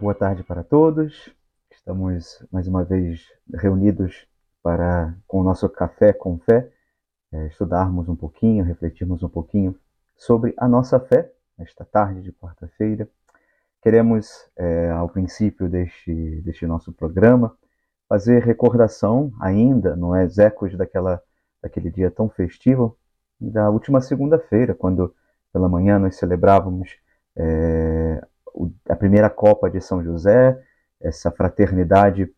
boa tarde para todos. Estamos mais uma vez reunidos para, com o nosso café com fé, é, estudarmos um pouquinho, refletirmos um pouquinho sobre a nossa fé nesta tarde de quarta-feira. Queremos, é, ao princípio deste, deste nosso programa, fazer recordação ainda, não é, ecos daquela, daquele dia tão festivo, da última segunda-feira, quando pela manhã nós celebrávamos é, a primeira Copa de São José, essa fraternidade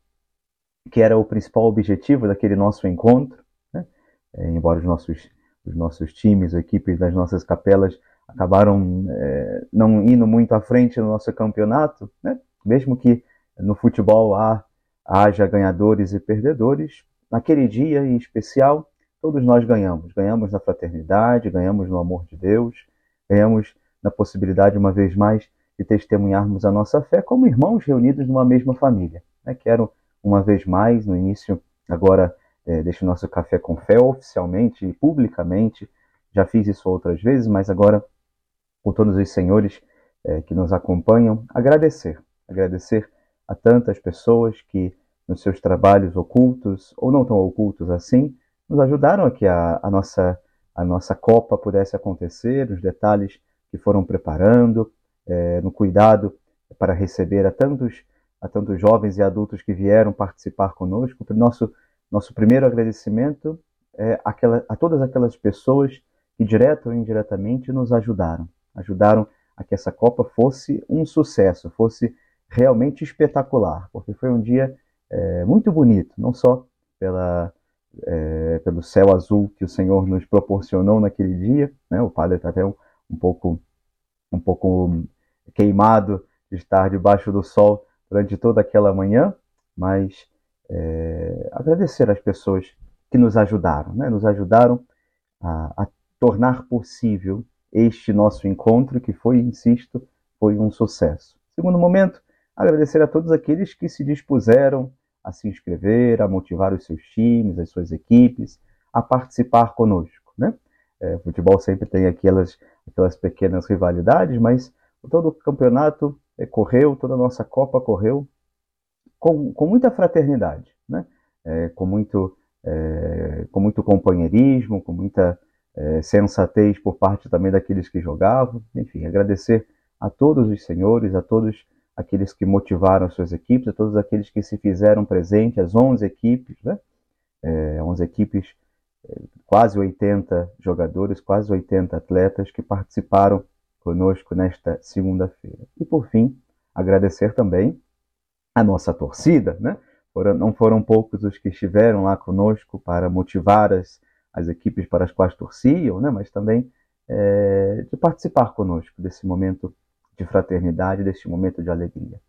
que era o principal objetivo daquele nosso encontro, né? é, embora os nossos, os nossos times, equipes das nossas capelas acabaram é, não indo muito à frente no nosso campeonato, né? mesmo que no futebol há, haja ganhadores e perdedores, naquele dia em especial, todos nós ganhamos. Ganhamos na fraternidade, ganhamos no amor de Deus, ganhamos na possibilidade, uma vez mais, de testemunharmos a nossa fé como irmãos reunidos numa mesma família. Né? Quero, uma vez mais, no início agora é, deste nosso Café com Fé, oficialmente e publicamente, já fiz isso outras vezes, mas agora, com todos os senhores é, que nos acompanham, agradecer. Agradecer a tantas pessoas que, nos seus trabalhos ocultos, ou não tão ocultos assim, nos ajudaram a que a, a nossa, a nossa Copa pudesse acontecer, os detalhes que foram preparando, é, no cuidado para receber a tantos, a tantos jovens e adultos que vieram participar conosco. Nosso, nosso primeiro agradecimento é aquela, a todas aquelas pessoas que, direto ou indiretamente, nos ajudaram. Ajudaram a que essa Copa fosse um sucesso, fosse realmente espetacular, porque foi um dia é, muito bonito, não só pela, é, pelo céu azul que o Senhor nos proporcionou naquele dia, né? o padre está até um, um pouco um pouco queimado de estar debaixo do sol durante toda aquela manhã, mas é, agradecer às pessoas que nos ajudaram, né? nos ajudaram a, a tornar possível este nosso encontro, que foi, insisto, foi um sucesso. Segundo momento, agradecer a todos aqueles que se dispuseram a se inscrever, a motivar os seus times, as suas equipes, a participar conosco. Né? É, futebol sempre tem aquelas, aquelas pequenas rivalidades, mas todo o campeonato é, correu, toda a nossa Copa correu com, com muita fraternidade, né? É, com, muito, é, com muito companheirismo, com muita é, sensatez por parte também daqueles que jogavam. Enfim, agradecer a todos os senhores, a todos aqueles que motivaram as suas equipes, a todos aqueles que se fizeram presente, as 11 equipes, né? É, 11 equipes, quase 80 jogadores, quase 80 atletas que participaram conosco nesta segunda-feira. E por fim, agradecer também a nossa torcida, né? Não foram poucos os que estiveram lá conosco para motivar as, as equipes para as quais torciam, né? mas também é, de participar conosco desse momento de fraternidade, deste momento de alegria.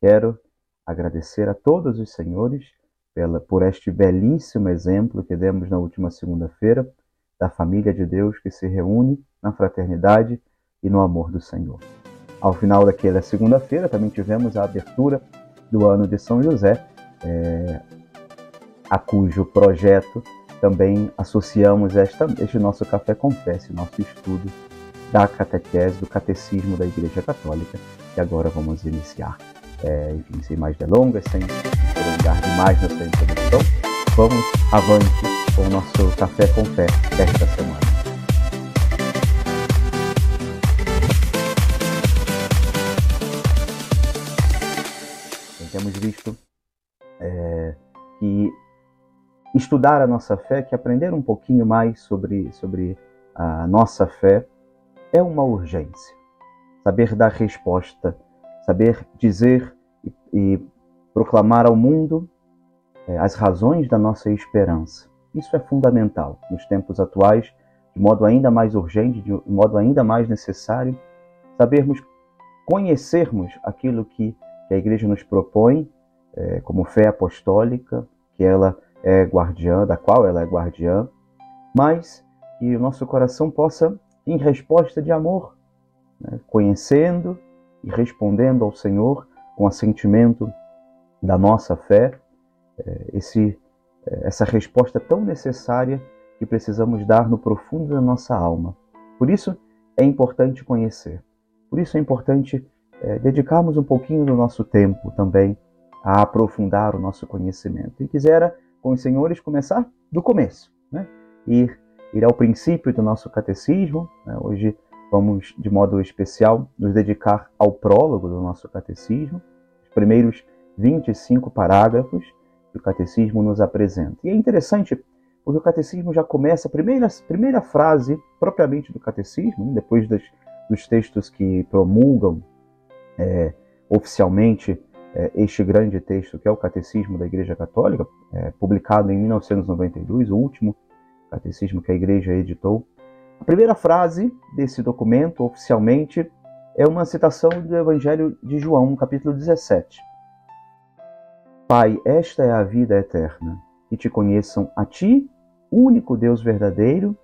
Quero agradecer a todos os senhores pela, por este belíssimo exemplo que demos na última segunda-feira da família de Deus que se reúne na fraternidade e no amor do Senhor. Ao final daquela segunda-feira, também tivemos a abertura do ano de São José, é, a cujo projeto também associamos esta, este nosso Café Confesse, nosso estudo da catequese, do catecismo da Igreja Católica, que agora vamos iniciar. É, enfim, sem mais delongas, sem prolongar demais nessa introdução, vamos avante com o nosso Café com Fé desta semana. temos visto é, que estudar a nossa fé, que aprender um pouquinho mais sobre, sobre a nossa fé é uma urgência. Saber dar resposta, saber dizer e, e proclamar ao mundo é, as razões da nossa esperança. Isso é fundamental nos tempos atuais, de modo ainda mais urgente, de modo ainda mais necessário, sabermos conhecermos aquilo que a Igreja nos propõe é, como fé apostólica, que ela é guardiã, da qual ela é guardiã, mas que o nosso coração possa, em resposta de amor, né, conhecendo e respondendo ao Senhor com assentimento da nossa fé, é, esse, é, essa resposta tão necessária que precisamos dar no profundo da nossa alma. Por isso é importante conhecer, por isso é importante é, dedicarmos um pouquinho do nosso tempo também a aprofundar o nosso conhecimento. E quisera, com os senhores, começar do começo, né? ir, ir ao princípio do nosso catecismo. Né? Hoje vamos, de modo especial, nos dedicar ao prólogo do nosso catecismo, os primeiros 25 parágrafos que o catecismo nos apresenta. E é interessante porque o catecismo já começa, a primeira, primeira frase propriamente do catecismo, depois das, dos textos que promulgam é, oficialmente é, este grande texto, que é o Catecismo da Igreja Católica, é, publicado em 1992, o último catecismo que a Igreja editou. A primeira frase desse documento, oficialmente, é uma citação do Evangelho de João, capítulo 17. Pai, esta é a vida eterna, que te conheçam a ti, único Deus verdadeiro,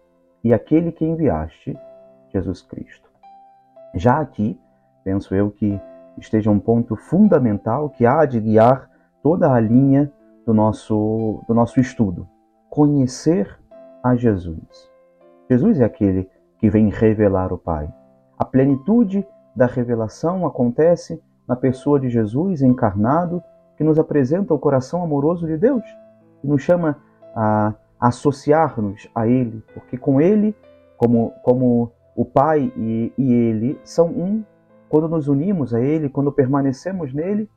e aquele que enviaste, Jesus Cristo. Já aqui, penso eu que esteja um ponto fundamental que há de guiar toda a linha do nosso, do nosso estudo. Conhecer a Jesus. Jesus é aquele que vem revelar o Pai. A plenitude da revelação acontece na pessoa de Jesus encarnado, que nos apresenta o coração amoroso de Deus e nos chama a associar-nos a Ele, porque com Ele, como, como o Pai e, e Ele são um, quando nos unimos a Ele, quando permanecemos nele,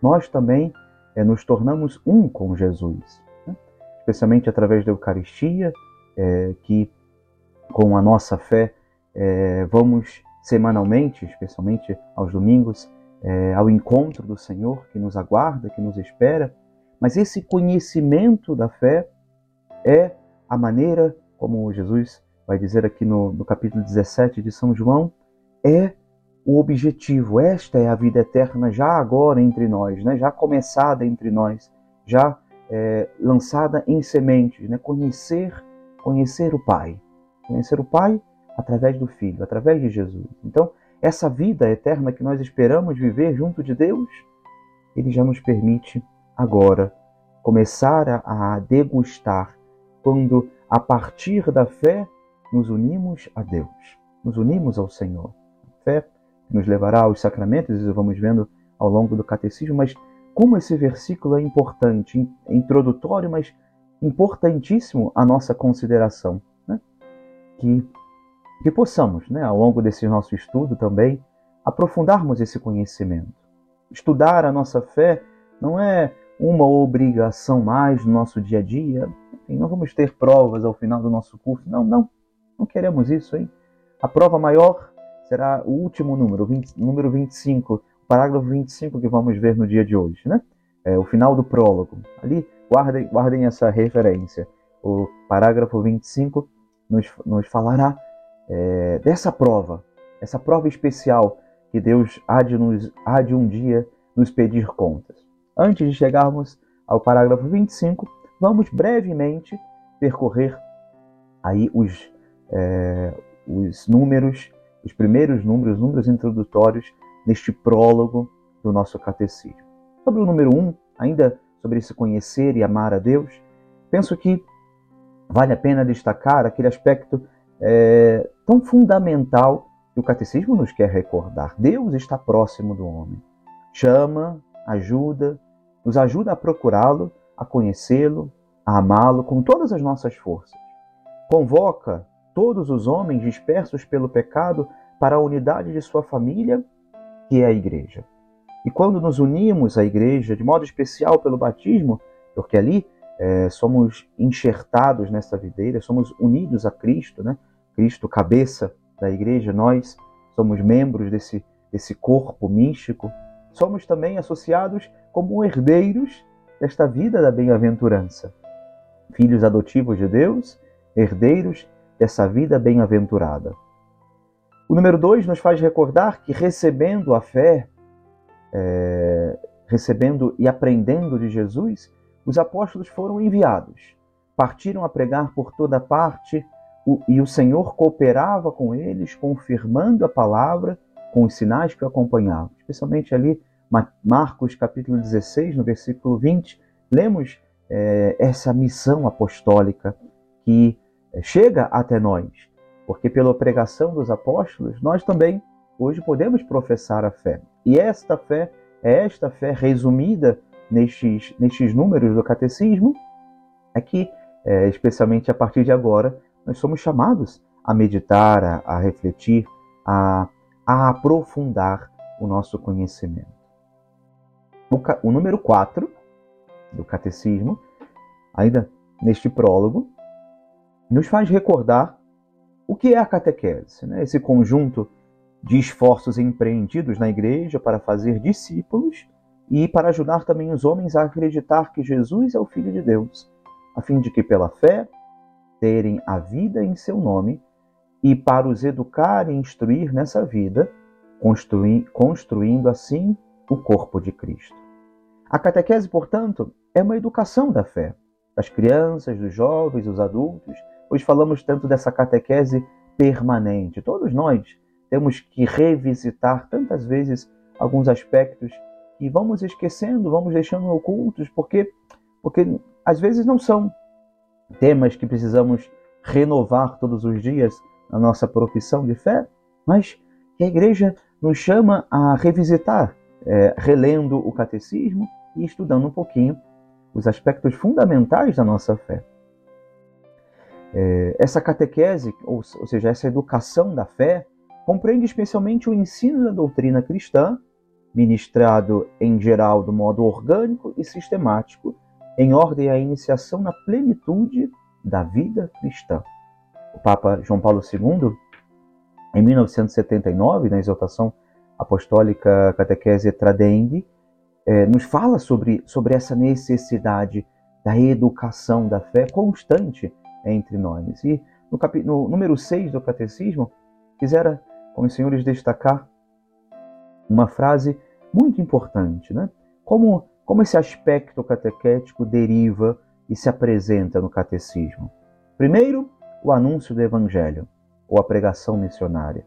nós também é, nos tornamos um com Jesus, né? especialmente através da Eucaristia, é, que com a nossa fé é, vamos semanalmente, especialmente aos domingos, ao encontro do Senhor que nos aguarda, que nos espera. Mas esse conhecimento da fé é a maneira, como Jesus vai dizer aqui no, no capítulo 17 de São João, é o objetivo. Esta é a vida eterna já agora entre nós, né? já começada entre nós, já é, lançada em sementes, né? conhecer, conhecer o Pai, conhecer o Pai através do Filho, através de Jesus. Então, essa vida eterna que nós esperamos viver junto de Deus, Ele já nos permite agora começar a, degustar quando a partir da fé nos unimos a Deus, nos unimos ao Senhor. A fé que nos levará aos sacramentos, isso vamos vendo ao longo do catecismo, mas como esse versículo é importante, introdutório, mas importantíssimo à nossa consideração. Né? Que, que possamos, né, ao longo desse nosso estudo também, aprofundarmos esse conhecimento. Estudar a nossa fé não é uma obrigação mais no nosso dia a dia. Enfim, não vamos ter provas ao final do nosso curso. Não, não. Não queremos isso, hein? A prova maior será o último número, 20, número 25, o parágrafo 25 que vamos ver no dia de hoje, né? É, o final do prólogo. Ali, guardem, guardem essa referência. O parágrafo 25 nos, nos falará é, dessa prova, essa prova especial que Deus há de, nos, há de um dia nos pedir contas. Antes de chegarmos ao parágrafo 25, vamos brevemente percorrer aí os, é, os números os primeiros números, os números introdutórios neste prólogo do nosso catecismo. Sobre o número 1, um, ainda sobre esse conhecer e amar a Deus, penso que vale a pena destacar aquele aspecto é, tão fundamental que o catecismo nos quer recordar. Deus está próximo do homem. Chama, ajuda, nos ajuda a procurá-lo, a conhecê-lo, a amá-lo com todas as nossas forças. Convoca todos os homens dispersos pelo pecado para a unidade de sua família, que é a igreja. E quando nos unimos à igreja, de modo especial pelo batismo, porque ali é, somos enxertados nessa videira, somos unidos a Cristo, né? Cristo, cabeça da igreja, nós somos membros desse, desse corpo místico, somos também associados como herdeiros desta vida da bem-aventurança. Filhos adotivos de Deus, herdeiros dessa vida bem-aventurada. O número dois nos faz recordar que recebendo a fé, é, recebendo e aprendendo de Jesus, os apóstolos foram enviados, partiram a pregar por toda parte e o Senhor cooperava com eles, confirmando a palavra com os sinais que o acompanhavam. Especialmente ali, Marcos capítulo 16, no versículo 20, lemos é, essa missão apostólica que chega até nós, porque pela pregação dos apóstolos nós também hoje podemos professar a fé. E esta fé é esta fé resumida nestes, nestes números do catecismo, é que, é, especialmente a partir de agora, nós somos chamados a meditar, a, a refletir, a, a, aprofundar o nosso conhecimento. O, o número 4 do catecismo, ainda neste prólogo, nos faz recordar o que é a catequese, né? esse conjunto de esforços empreendidos na igreja para fazer discípulos e para ajudar também os homens a acreditar que Jesus é o Filho de Deus, a fim de que, pela fé, terem a vida em seu nome e para os educar e instruir nessa vida, construir, construindo assim o corpo de Cristo. A catequese, portanto, é uma educação da fé, das crianças, dos jovens, dos adultos. Hoje falamos tanto dessa catequese permanente. Todos nós temos que revisitar tantas vezes alguns aspectos que vamos esquecendo, vamos deixando ocultos, porque, porque às vezes não são temas que precisamos renovar todos os dias na nossa profissão de fé, mas que a igreja nos chama a revisitar, é, relendo o catecismo e estudando um pouquinho os aspectos fundamentais da nossa fé. É, essa catequese, ou, ou seja, essa educação da fé, compreende especialmente o ensino da doutrina cristã, ministrado em geral do modo orgânico e sistemático, em ordem à iniciação na plenitude da vida cristã. O Papa João Paulo II, em 1979, na exortação apostólica Catequese Tradendi, eh, nos fala sobre, sobre essa necessidade da educação da fé constante entre nós. E no, cap... no número 6 do Catecismo, quisera com os senhores destacar uma frase muito importante, né? Como, como esse aspecto catequético deriva e se apresenta no catecismo. Primeiro, o anúncio do evangelho, ou a pregação missionária.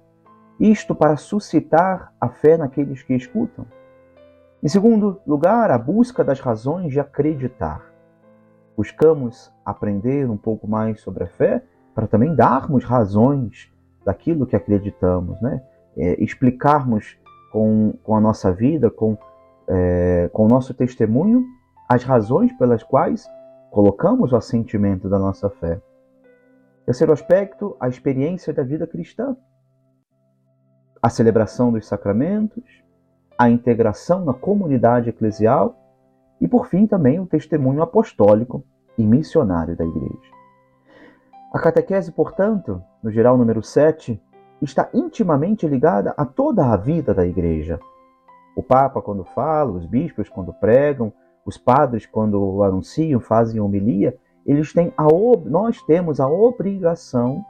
Isto para suscitar a fé naqueles que escutam. Em segundo lugar, a busca das razões de acreditar. Buscamos aprender um pouco mais sobre a fé para também darmos razões daquilo que acreditamos, né? É, explicarmos com, com a nossa vida, com, é, com o nosso testemunho, as razões pelas quais colocamos o assentimento da nossa fé. Terceiro aspecto, a experiência da vida cristã. A celebração dos sacramentos, a integração na comunidade eclesial e, por fim, também o testemunho apostólico e missionário da Igreja. A catequese, portanto, no geral número 7, está intimamente ligada a toda a vida da igreja. O Papa, quando fala, os bispos, quando pregam, os padres, quando anunciam, fazem homilia, eles têm a nós temos a obrigação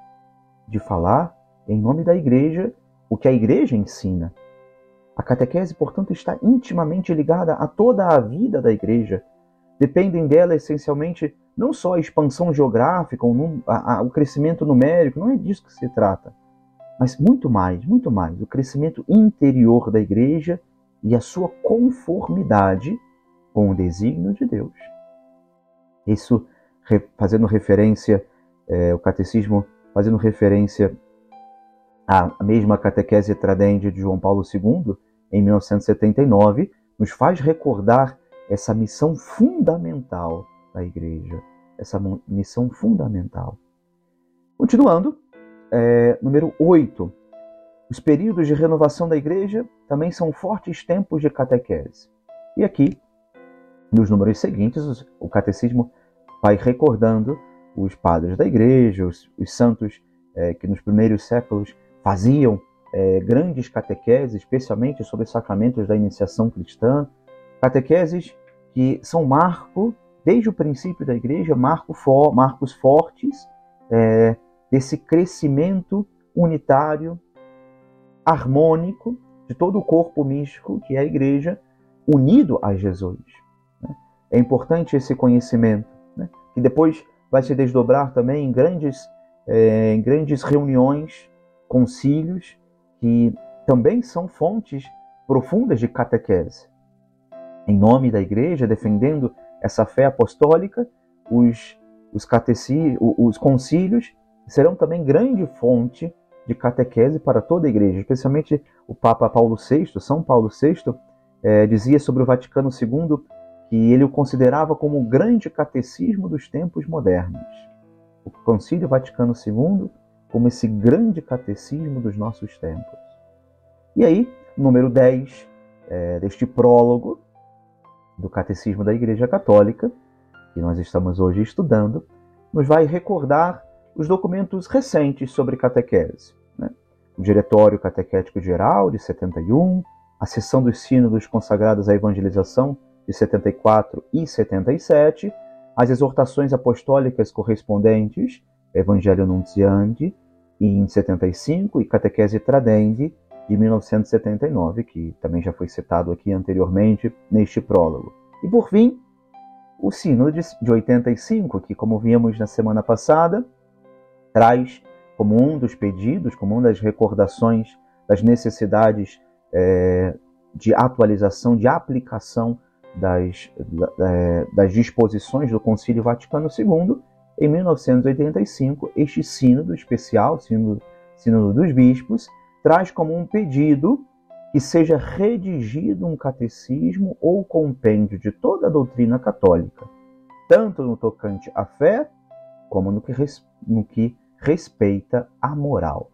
de falar em nome da igreja o que a igreja ensina. A catequese, portanto, está intimamente ligada a toda a vida da igreja. Dependem dela essencialmente não só a expansão geográfica, o crescimento numérico, não é disso que se trata, mas muito mais, muito mais, o crescimento interior da igreja e a sua conformidade com o desígnio de Deus. Isso fazendo referência, é, o catecismo fazendo referência à mesma catequese tradende de João Paulo II, em 1979, nos faz recordar essa missão fundamental da igreja, essa missão fundamental. Continuando, é, número 8. Os períodos de renovação da igreja também são fortes tempos de catequese. E aqui, nos números seguintes, o catecismo vai recordando os padres da igreja, os, os santos é, que nos primeiros séculos faziam é, grandes catequeses, especialmente sobre os sacramentos da iniciação cristã, catequeses que são marco desde o princípio da igreja, marco for, marcos fortes é, desse crescimento unitário, harmônico de todo o corpo místico que é a igreja, unido a Jesus. Né? É importante esse conhecimento, né? que depois vai se desdobrar também em grandes, é, em grandes reuniões, concílios, que também são fontes profundas de catequese. Em nome da igreja, defendendo essa fé apostólica, os, os, os concílios serão também grande fonte de catequese para toda a igreja, especialmente o Papa Paulo VI, São Paulo VI, é, dizia sobre o Vaticano II que ele o considerava como o grande catecismo dos tempos modernos. O Concílio Vaticano II como esse grande catecismo dos nossos tempos. E aí, número 10 é, deste prólogo do Catecismo da Igreja Católica, que nós estamos hoje estudando, nos vai recordar os documentos recentes sobre catequese. O Diretório Catequético Geral, de 71, a Sessão dos Sínodos consagrados à Evangelização, de 74 e 77, as exortações apostólicas correspondentes, Evangelho Nunciandi, em 75, e Catequese Tradendi, de 1979, que também já foi citado aqui anteriormente neste prólogo. E por fim, o Sínodo de 85, que, como vimos na semana passada, traz como um dos pedidos, como uma das recordações das necessidades é, de atualização, de aplicação das, é, das disposições do Concílio Vaticano II, em 1985, este sínodo especial, sínodo, sínodo dos bispos, traz como um pedido que seja redigido um catecismo ou compêndio de toda a doutrina católica, tanto no tocante à fé, como no que, no que respeita a moral.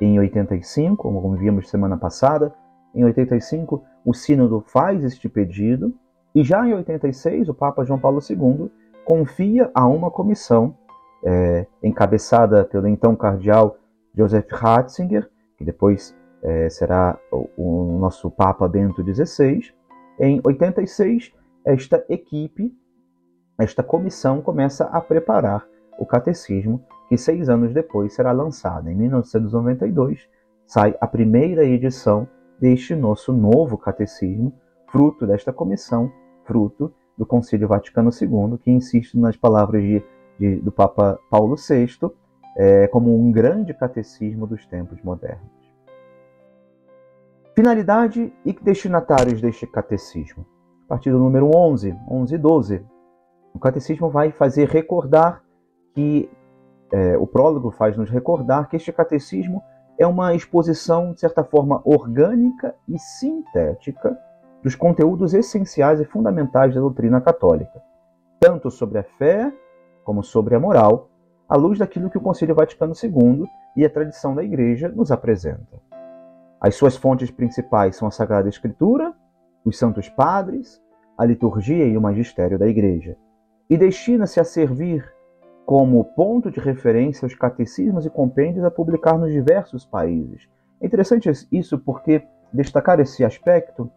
Em 85, como vimos semana passada, em 85 o Sínodo faz este pedido e já em 86 o Papa João Paulo II confia a uma comissão é, encabeçada pelo então cardeal Joseph Ratzinger que depois é, será o, o, nosso Papa Bento XVI, em 86, esta equipe, esta comissão começa a preparar o catecismo, que seis anos depois será lançado. Em 1992, sai a primeira edição deste nosso novo catecismo, fruto desta comissão, fruto do Concílio Vaticano II, que insiste nas palavras de, de, do Papa Paulo VI, é, como um grande catecismo dos tempos modernos. Finalidade e destinatários deste catecismo. A partir do número 11, 11 e 12, o catecismo vai fazer recordar que, é, o prólogo faz nos recordar que este catecismo é uma exposição, de certa forma, orgânica e sintética dos conteúdos essenciais e fundamentais da doutrina católica, tanto sobre a fé como sobre a moral, à luz daquilo que o Concílio Vaticano II e a tradição da Igreja nos apresentam. As suas fontes principais são a Sagrada Escritura, os Santos Padres, a liturgia e o magistério da Igreja, e destina-se a servir como ponto de referência aos catecismos e compêndios a publicar nos diversos países. É interessante isso porque destacar esse aspecto,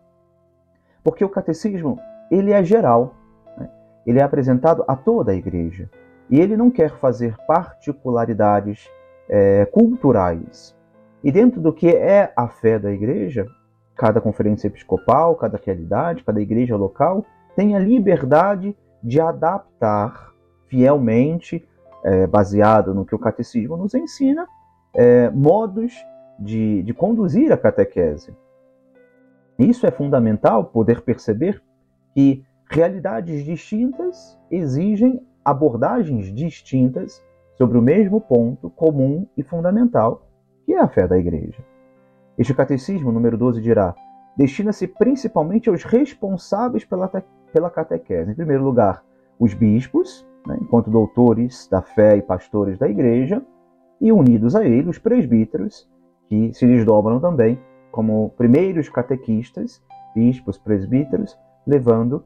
porque o catecismo ele é geral, né? ele é apresentado a toda a Igreja. E ele não quer fazer particularidades é, culturais. E dentro do que é a fé da igreja, cada conferência episcopal, cada realidade, cada igreja local tem a liberdade de adaptar fielmente, é, baseado no que o catecismo nos ensina, é, modos de, de conduzir a catequese. Isso é fundamental poder perceber que realidades distintas exigem abordagens distintas sobre o mesmo ponto comum e fundamental, que é a fé da Igreja. Este catecismo, número 12, dirá: destina-se principalmente aos responsáveis pela, pela catequese. Em primeiro lugar, os bispos, né, enquanto doutores da fé e pastores da Igreja, e unidos a ele, os presbíteros, que se desdobram também como primeiros catequistas, bispos, presbíteros, levando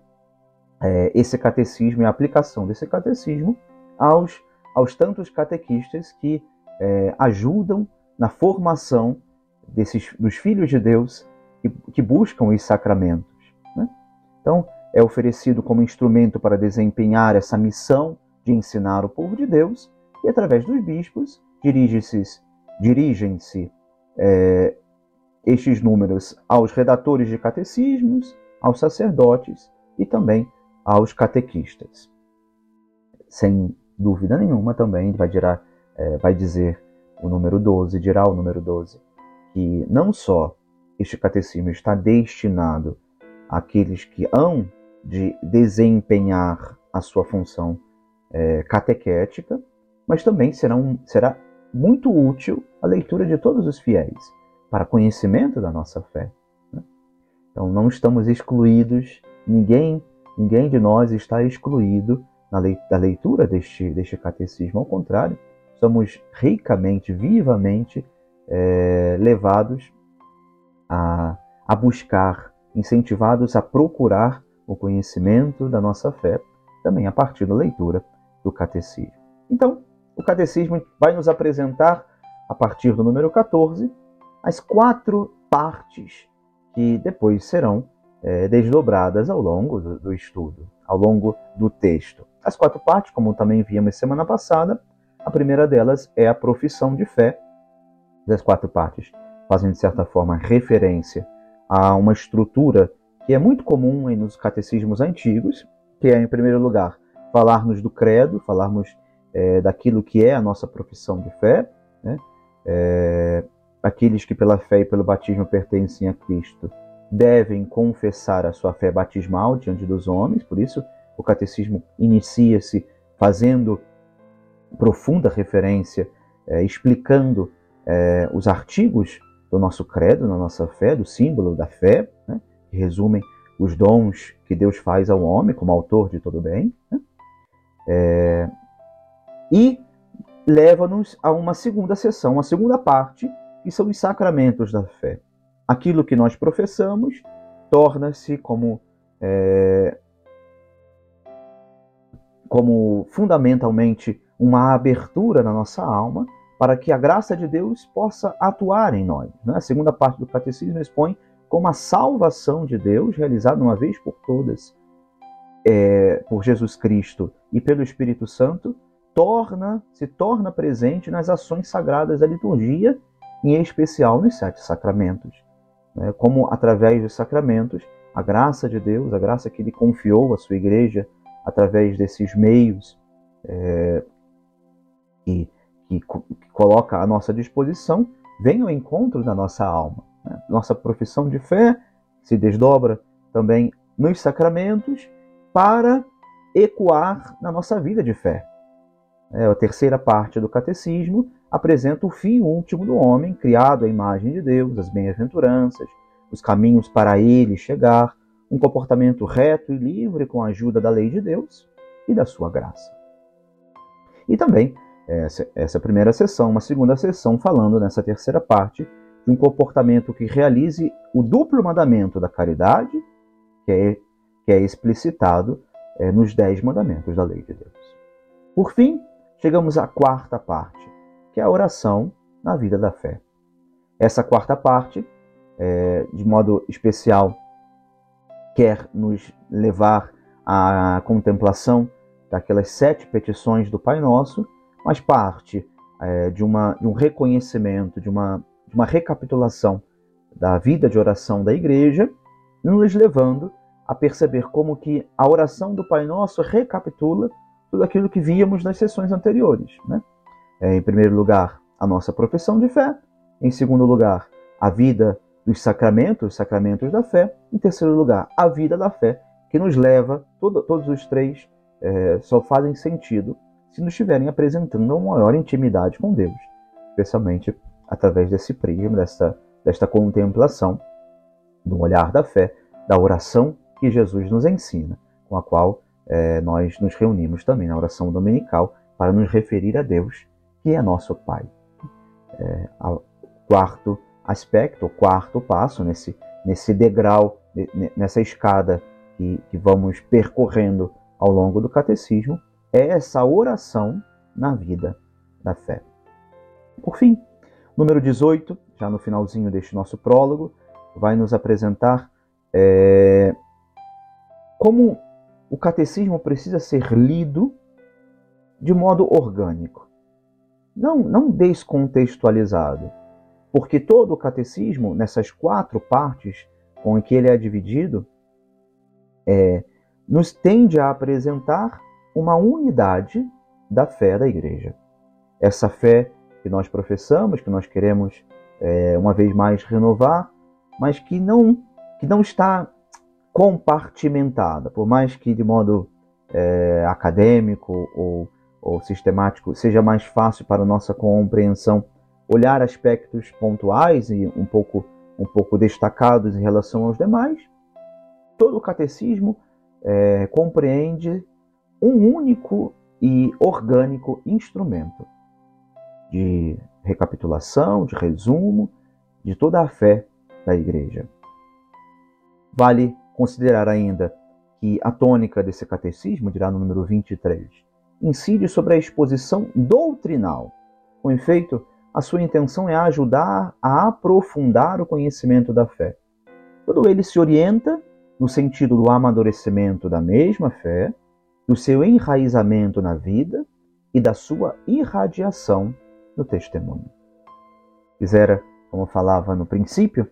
é, esse catecismo e a aplicação desse catecismo aos, aos tantos catequistas que é, ajudam na formação desses, dos filhos de Deus que, que buscam os sacramentos. Né? Então, é oferecido como instrumento para desempenhar essa missão de ensinar o povo de Deus, e através dos bispos dirigem-se dirigem é, estes números aos redatores de catecismos, aos sacerdotes e também aos catequistas. Sem dúvida nenhuma, também vai, dirá, é, vai dizer o número 12, dirá o número 12, que não só este catecismo está destinado àqueles que hão de desempenhar a sua função é, catequética, mas também será, um, será muito útil a leitura de todos os fiéis para conhecimento da nossa fé. Né? Então não estamos excluídos, ninguém, ninguém de nós está excluído da leitura deste, deste catecismo. Ao contrário, somos ricamente, vivamente é, levados a, a buscar, incentivados a procurar o conhecimento da nossa fé, também a partir da leitura do catecismo. Então, o catecismo vai nos apresentar, a partir do número 14, as quatro partes que depois serão é, desdobradas ao longo do, do estudo, ao longo do texto. As quatro partes, como também vimos semana passada, a primeira delas é a profissão de fé. Das quatro partes fazem, de certa forma, referência a uma estrutura que é muito comum nos catecismos antigos, que é, em primeiro lugar, falarmos do credo, falarmos é, daquilo que é a nossa profissão de fé, né? é, aqueles que pela fé e pelo batismo pertencem a Cristo devem confessar a sua fé batismal diante dos homens, por isso o catecismo inicia-se fazendo profunda referência, é, explicando é, os artigos do nosso credo, da nossa fé, do símbolo da fé, né, que resumem os dons que Deus faz ao homem como autor de todo bem, né, é, e leva-nos a uma segunda sessão, uma segunda parte, que são os sacramentos da fé. Aquilo que nós professamos torna-se como é, como fundamentalmente uma abertura na nossa alma para que a graça de Deus possa atuar em nós. Né? A segunda parte do catecismo expõe como a salvação de Deus, realizada uma vez por todas é, por Jesus Cristo e pelo Espírito Santo, torna se torna presente nas ações sagradas da liturgia, em especial nos sete sacramentos. Né? Como através dos sacramentos, a graça de Deus, a graça que Ele confiou à sua igreja através desses meios é, que, que, que, coloca à nossa disposição, vem ao encontro da nossa alma. Nossa profissão de fé se desdobra também nos sacramentos para ecoar na nossa vida de fé. É, a terceira parte do catecismo apresenta o fim último do homem, criado à imagem de Deus, as bem-aventuranças, os caminhos para ele chegar, um comportamento reto e livre com a ajuda da lei de Deus e da sua graça. E também, essa, essa primeira sessão, uma segunda sessão, falando nessa terceira parte de um comportamento que realize o duplo mandamento da caridade, que é, que é explicitado é, nos dez mandamentos da lei de Deus. Por fim, chegamos à quarta parte, que é a oração na vida da fé. Essa quarta parte, é, de modo especial, quer nos levar à contemplação daquelas sete petições do Pai Nosso, mas parte é, de, uma, de um reconhecimento, de uma, uma recapitulação da vida de oração da Igreja, nos levando a perceber como que a oração do Pai Nosso recapitula tudo aquilo que víamos nas sessões anteriores. Né? É, em primeiro lugar, a nossa profissão de fé. Em segundo lugar, a vida dos sacramentos, os sacramentos da fé. Em terceiro lugar, a vida da fé, que nos leva, todo, todos os três é, só fazem sentido se nos estiverem apresentando uma maior intimidade com Deus, especialmente através desse prisma, desta, contemplação, do olhar da fé, da oração que Jesus nos ensina, com a qual é, nós nos reunimos também na oração dominical para nos referir a Deus, que é nosso Pai. É, quarto aspecto, o quarto passo nesse, nesse degrau, nessa escada que, que vamos percorrendo ao longo do catecismo, é essa oração na vida da fé. Por fim, número 18, já no finalzinho deste nosso prólogo, vai nos apresentar é, como o catecismo precisa ser lido de modo orgânico, não, não descontextualizado. Porque todo o catecismo, nessas quatro partes com que ele é dividido, é, nos tende a apresentar uma unidade da fé da igreja. Essa fé que nós professamos, que nós queremos é, uma vez mais renovar, mas que não, que não está compartimentada, por mais que de modo é, acadêmico ou, ou sistemático seja mais fácil para a nossa compreensão olhar aspectos pontuais e um pouco, um pouco destacados em relação aos demais, todo o catecismo é, compreende um único e orgânico instrumento de recapitulação, de resumo de toda a fé da Igreja. Vale considerar ainda que a tônica desse catecismo, dirá no número 23, incide sobre a exposição doutrinal. Com efeito, a sua intenção é ajudar a aprofundar o conhecimento da fé. Todo ele se orienta no sentido do amadurecimento da mesma fé, do seu enraizamento na vida e da sua irradiação no testemunho. Quisera, como falava no princípio,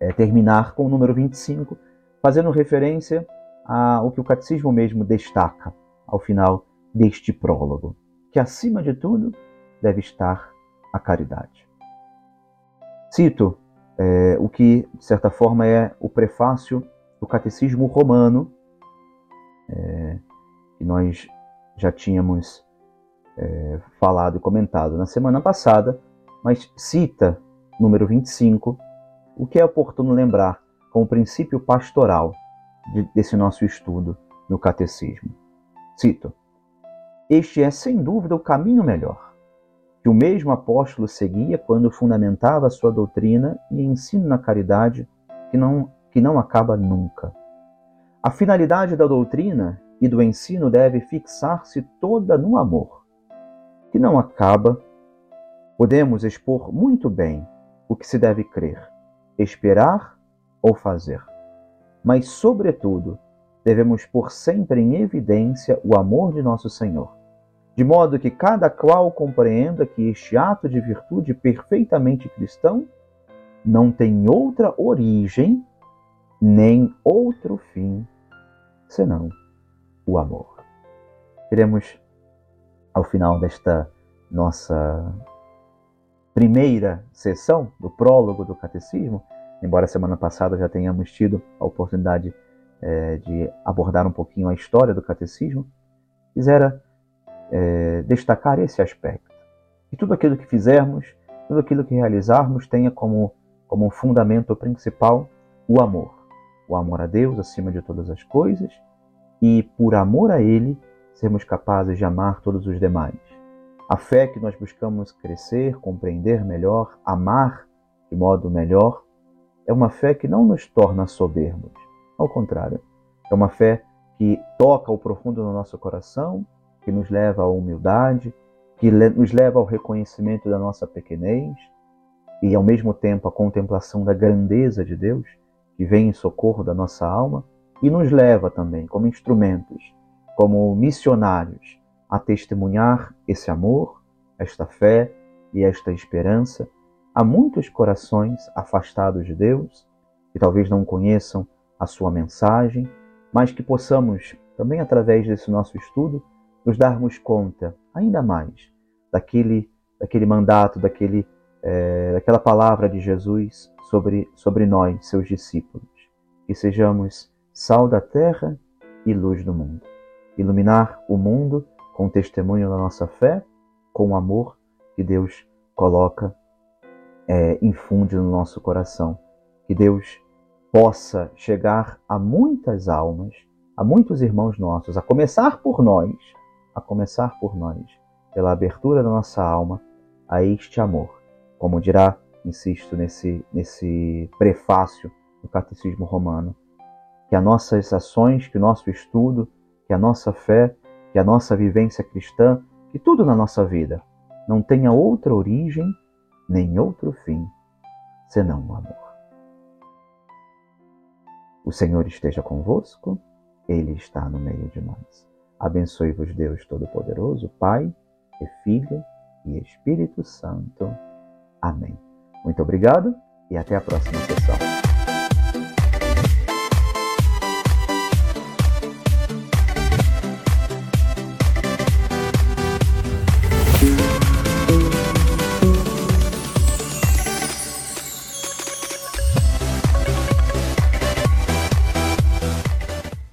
é, terminar com o número 25, fazendo referência ao que o catecismo mesmo destaca ao final deste prólogo, que acima de tudo deve estar a caridade. Cito é, o que, de certa forma, é o prefácio do Catecismo Romano, é, que nós já tínhamos é, falado e comentado na semana passada, mas cita, número 25, o que é oportuno lembrar como princípio pastoral de, desse nosso estudo no Catecismo. Cito: Este é sem dúvida o caminho melhor, que o mesmo apóstolo seguia quando fundamentava sua doutrina e ensino na caridade que não, que não acaba nunca. A finalidade da doutrina e do ensino deve fixar-se toda no amor, que não acaba. Podemos expor muito bem o que se deve crer, esperar ou fazer mas, sobretudo, devemos pôr sempre em evidência o amor de nosso Senhor, de modo que cada qual compreenda que este ato de virtude perfeitamente cristão não tem outra origem nem outro fim senão o amor. Teremos, ao final desta nossa primeira sessão do prólogo do Catecismo, embora semana passada já tenhamos tido a oportunidade é, de abordar um pouquinho a história do catecismo, quisera é, destacar esse aspecto. Que tudo aquilo que fizermos, tudo aquilo que realizarmos tenha como, como fundamento principal o amor. O amor a Deus acima de todas as coisas e, por amor a Ele, sermos capazes de amar todos os demais. A fé que nós buscamos crescer, compreender melhor, amar de modo melhor, é uma fé que não nos torna soberbos. Ao contrário, é uma fé que toca o profundo no nosso coração, que nos leva à humildade, que nos leva ao reconhecimento da nossa pequenez e, ao mesmo tempo, à contemplação da grandeza de Deus, que vem em socorro da nossa alma e nos leva também, como instrumentos, como missionários, a testemunhar esse amor, esta fé e esta esperança Há muitos corações afastados de Deus, que talvez não conheçam a sua mensagem, mas que possamos, também através desse nosso estudo, nos darmos conta ainda mais daquele, daquele mandato, daquele, é, daquela palavra de Jesus sobre, sobre nós, seus discípulos. Que sejamos sal da terra e luz do mundo. Iluminar o mundo com o testemunho da nossa fé, com o amor que Deus coloca é, infunde no nosso coração. Que Deus possa chegar a muitas almas, a muitos irmãos nossos, a começar por nós, a começar por nós, pela abertura da nossa alma a este amor. Como dirá, insisto nesse, nesse prefácio do Catecismo Romano, que as nossas ações, que o nosso estudo, que a nossa fé, que a nossa vivência cristã, que tudo na nossa vida não tenha outra origem nem outro fim senão o amor. O Senhor esteja convosco, Ele está no meio de nós. Abençoe-vos, Deus Todo-Poderoso, Pai e Filho e Espírito Santo. Amém. Muito obrigado e até a próxima sessão.